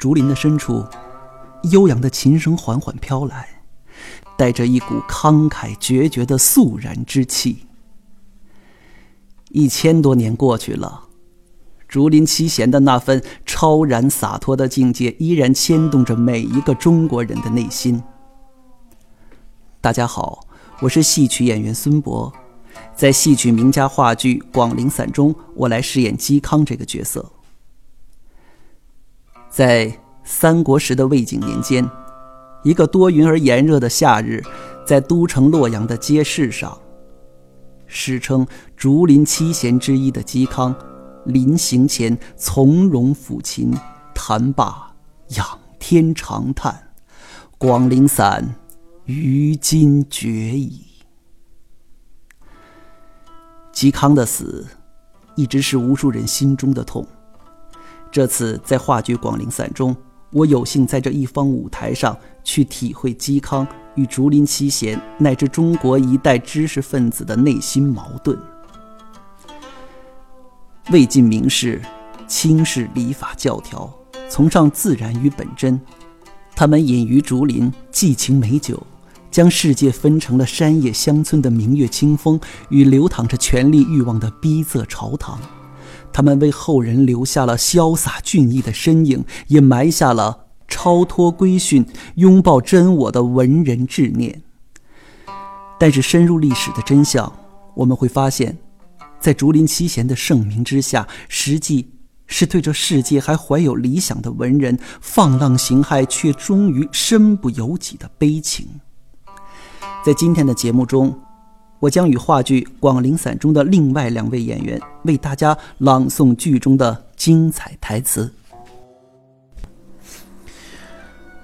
竹林的深处，悠扬的琴声缓缓飘来，带着一股慷慨决绝的肃然之气。一千多年过去了，竹林七贤的那份超然洒脱的境界，依然牵动着每一个中国人的内心。大家好，我是戏曲演员孙博，在戏曲名家话剧《广陵散》中，我来饰演嵇康这个角色。在三国时的魏景年间，一个多云而炎热的夏日，在都城洛阳的街市上，史称竹林七贤之一的嵇康，临行前从容抚琴，弹罢仰天长叹：“广陵散，于今绝矣。”嵇康的死，一直是无数人心中的痛。这次在话剧《广陵散》中，我有幸在这一方舞台上去体会嵇康与竹林七贤乃至中国一代知识分子的内心矛盾。魏晋名士轻视礼法教条，崇尚自然与本真，他们隐于竹林，寄情美酒，将世界分成了山野乡村的明月清风与流淌着权力欲望的逼仄朝堂。他们为后人留下了潇洒俊逸的身影，也埋下了超脱规训、拥抱真我的文人志念。但是，深入历史的真相，我们会发现，在竹林七贤的盛名之下，实际是对这世界还怀有理想的文人放浪形骸，却终于身不由己的悲情。在今天的节目中。我将与话剧《广陵散》中的另外两位演员为大家朗诵剧中的精彩台词。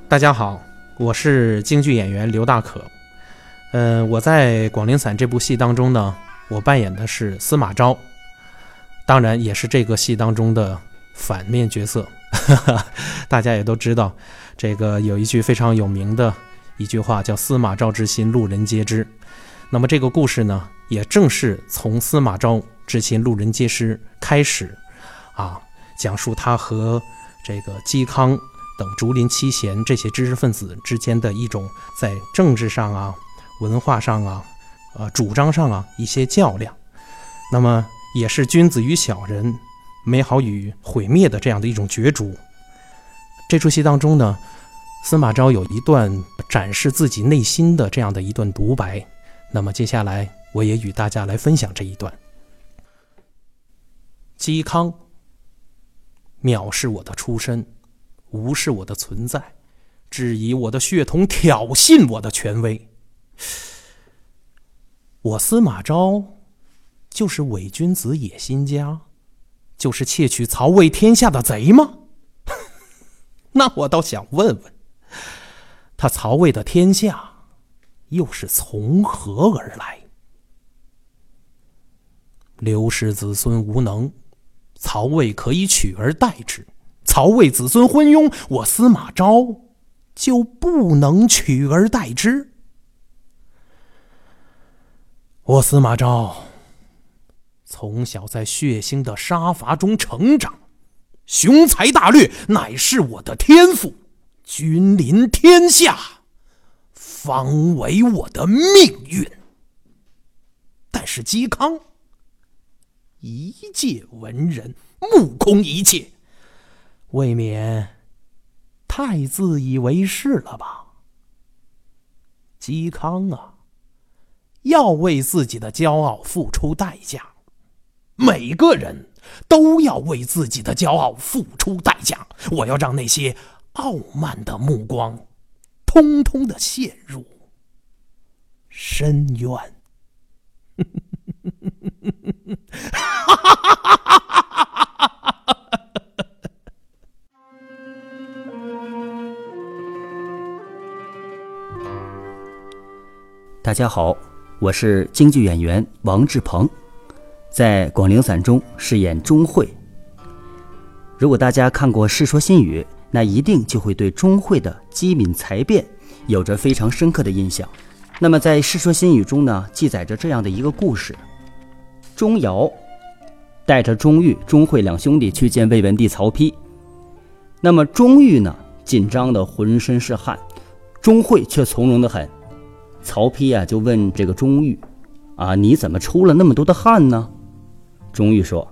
大家好，我是京剧演员刘大可。嗯，我在《广陵散》这部戏当中呢，我扮演的是司马昭，当然也是这个戏当中的反面角色。大家也都知道，这个有一句非常有名的一句话，叫“司马昭之心，路人皆知”。那么这个故事呢，也正是从司马昭之心路人皆知开始，啊，讲述他和这个嵇康等竹林七贤这些知识分子之间的一种在政治上啊、文化上啊、呃主张上啊一些较量。那么也是君子与小人、美好与毁灭的这样的一种角逐。这出戏当中呢，司马昭有一段展示自己内心的这样的一段独白。那么接下来，我也与大家来分享这一段。嵇康藐视我的出身，无视我的存在，质疑我的血统，挑衅我的权威。我司马昭就是伪君子、野心家，就是窃取曹魏天下的贼吗？那我倒想问问，他曹魏的天下。又是从何而来？刘氏子孙无能，曹魏可以取而代之；曹魏子孙昏庸，我司马昭就不能取而代之。我司马昭从小在血腥的杀伐中成长，雄才大略乃是我的天赋，君临天下。方为我的命运。但是嵇康一介文人，目空一切，未免太自以为是了吧？嵇康啊，要为自己的骄傲付出代价。每个人都要为自己的骄傲付出代价。我要让那些傲慢的目光。通通的陷入深渊。大家好，我是京剧演员王志鹏，在《广陵散》中饰演钟会。如果大家看过《世说新语》。那一定就会对钟会的机敏才辩有着非常深刻的印象。那么在《世说新语》中呢，记载着这样的一个故事：钟繇带着钟毓、钟会两兄弟去见魏文帝曹丕。那么钟毓呢，紧张的浑身是汗，钟会却从容的很。曹丕啊，就问这个钟毓：“啊，你怎么出了那么多的汗呢？”钟毓说：“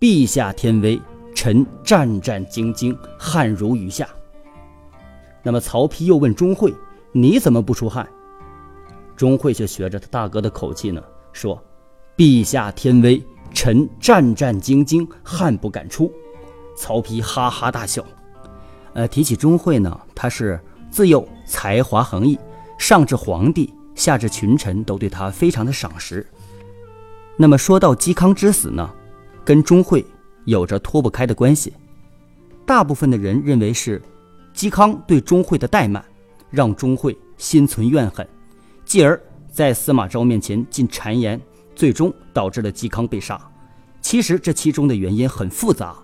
陛下天威，臣战战兢兢，汗如雨下。”那么曹丕又问钟会：“你怎么不出汗？”钟会却学着他大哥的口气呢，说：“陛下天威，臣战战兢兢，汗不敢出。”曹丕哈哈大笑。呃，提起钟会呢，他是自幼才华横溢。上至皇帝，下至群臣，都对他非常的赏识。那么说到嵇康之死呢，跟钟会有着脱不开的关系。大部分的人认为是嵇康对钟会的怠慢，让钟会心存怨恨，继而在司马昭面前进谗言，最终导致了嵇康被杀。其实这其中的原因很复杂，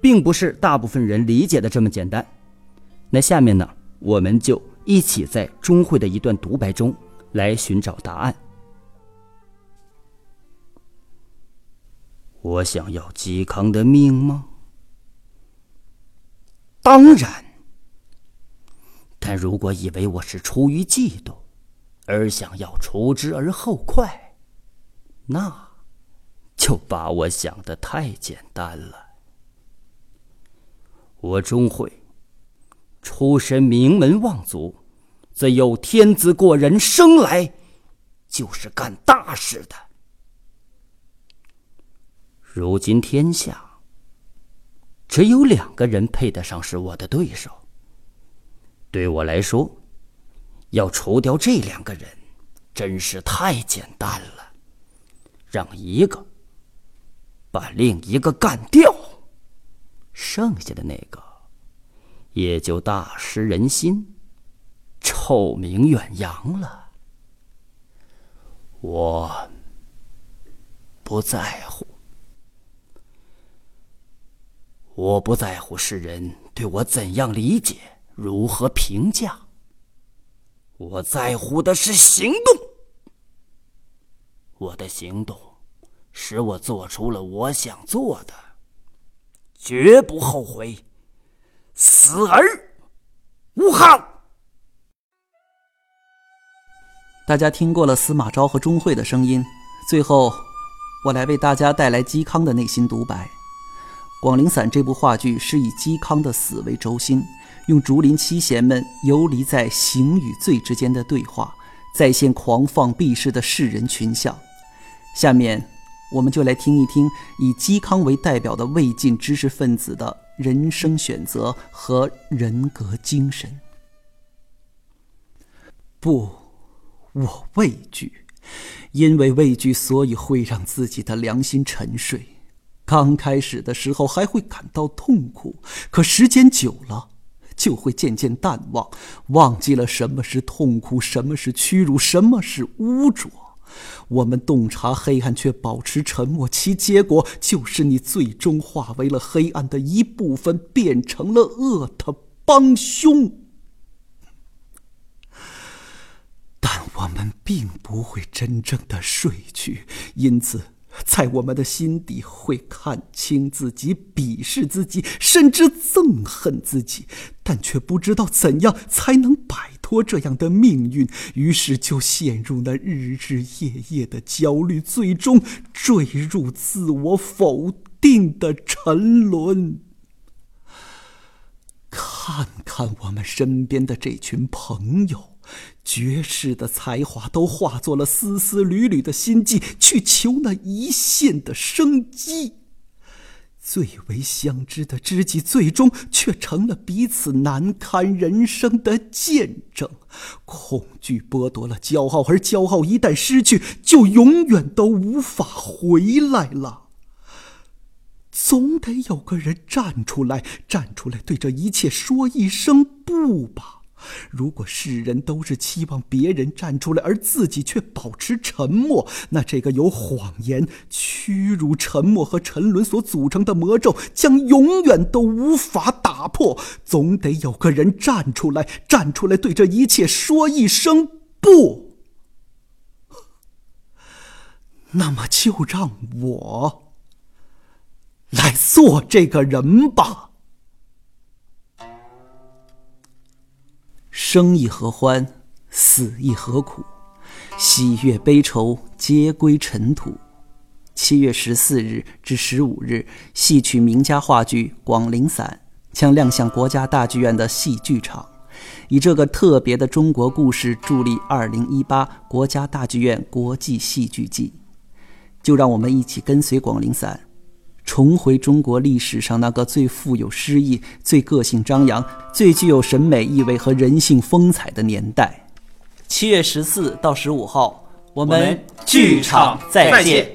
并不是大部分人理解的这么简单。那下面呢，我们就。一起在钟会的一段独白中来寻找答案。我想要嵇康的命吗？当然。但如果以为我是出于嫉妒而想要除之而后快，那就把我想的太简单了。我钟会。出身名门望族，自有天资过人，生来就是干大事的。如今天下只有两个人配得上是我的对手。对我来说，要除掉这两个人，真是太简单了。让一个把另一个干掉，剩下的那个。也就大失人心，臭名远扬了。我不在乎，我不在乎世人对我怎样理解，如何评价。我在乎的是行动。我的行动使我做出了我想做的，绝不后悔。死而无憾。大家听过了司马昭和钟会的声音，最后我来为大家带来嵇康的内心独白。《广陵散》这部话剧是以嵇康的死为轴心，用竹林七贤们游离在刑与罪之间的对话，再现狂放避世的世人群像。下面，我们就来听一听以嵇康为代表的魏晋知识分子的。人生选择和人格精神。不，我畏惧，因为畏惧，所以会让自己的良心沉睡。刚开始的时候还会感到痛苦，可时间久了，就会渐渐淡忘，忘记了什么是痛苦，什么是屈辱，什么是污浊。我们洞察黑暗，却保持沉默，其结果就是你最终化为了黑暗的一部分，变成了恶的帮凶。但我们并不会真正的睡去，因此，在我们的心底会看清自己，鄙视自己，甚至憎恨自己，但却不知道怎样才能摆。脱这样的命运，于是就陷入那日日夜夜的焦虑，最终坠入自我否定的沉沦。看看我们身边的这群朋友，绝世的才华都化作了丝丝缕缕的心计，去求那一线的生机。最为相知的知己，最终却成了彼此难堪人生的见证。恐惧剥夺了骄傲，而骄傲一旦失去，就永远都无法回来了。总得有个人站出来，站出来，对这一切说一声不吧。如果世人都是期望别人站出来，而自己却保持沉默，那这个由谎言、屈辱、沉默和沉沦所组成的魔咒将永远都无法打破。总得有个人站出来，站出来，对这一切说一声不。那么就让我来做这个人吧。生亦何欢，死亦何苦？喜悦悲愁皆归尘土。七月十四日至十五日，戏曲名家话剧《广陵散》将亮相国家大剧院的戏剧场，以这个特别的中国故事助力二零一八国家大剧院国际戏剧季。就让我们一起跟随《广陵散》，重回中国历史上那个最富有诗意、最个性张扬、最具有审美意味和人性风采的年代。七月十四到十五号，我们剧场再见。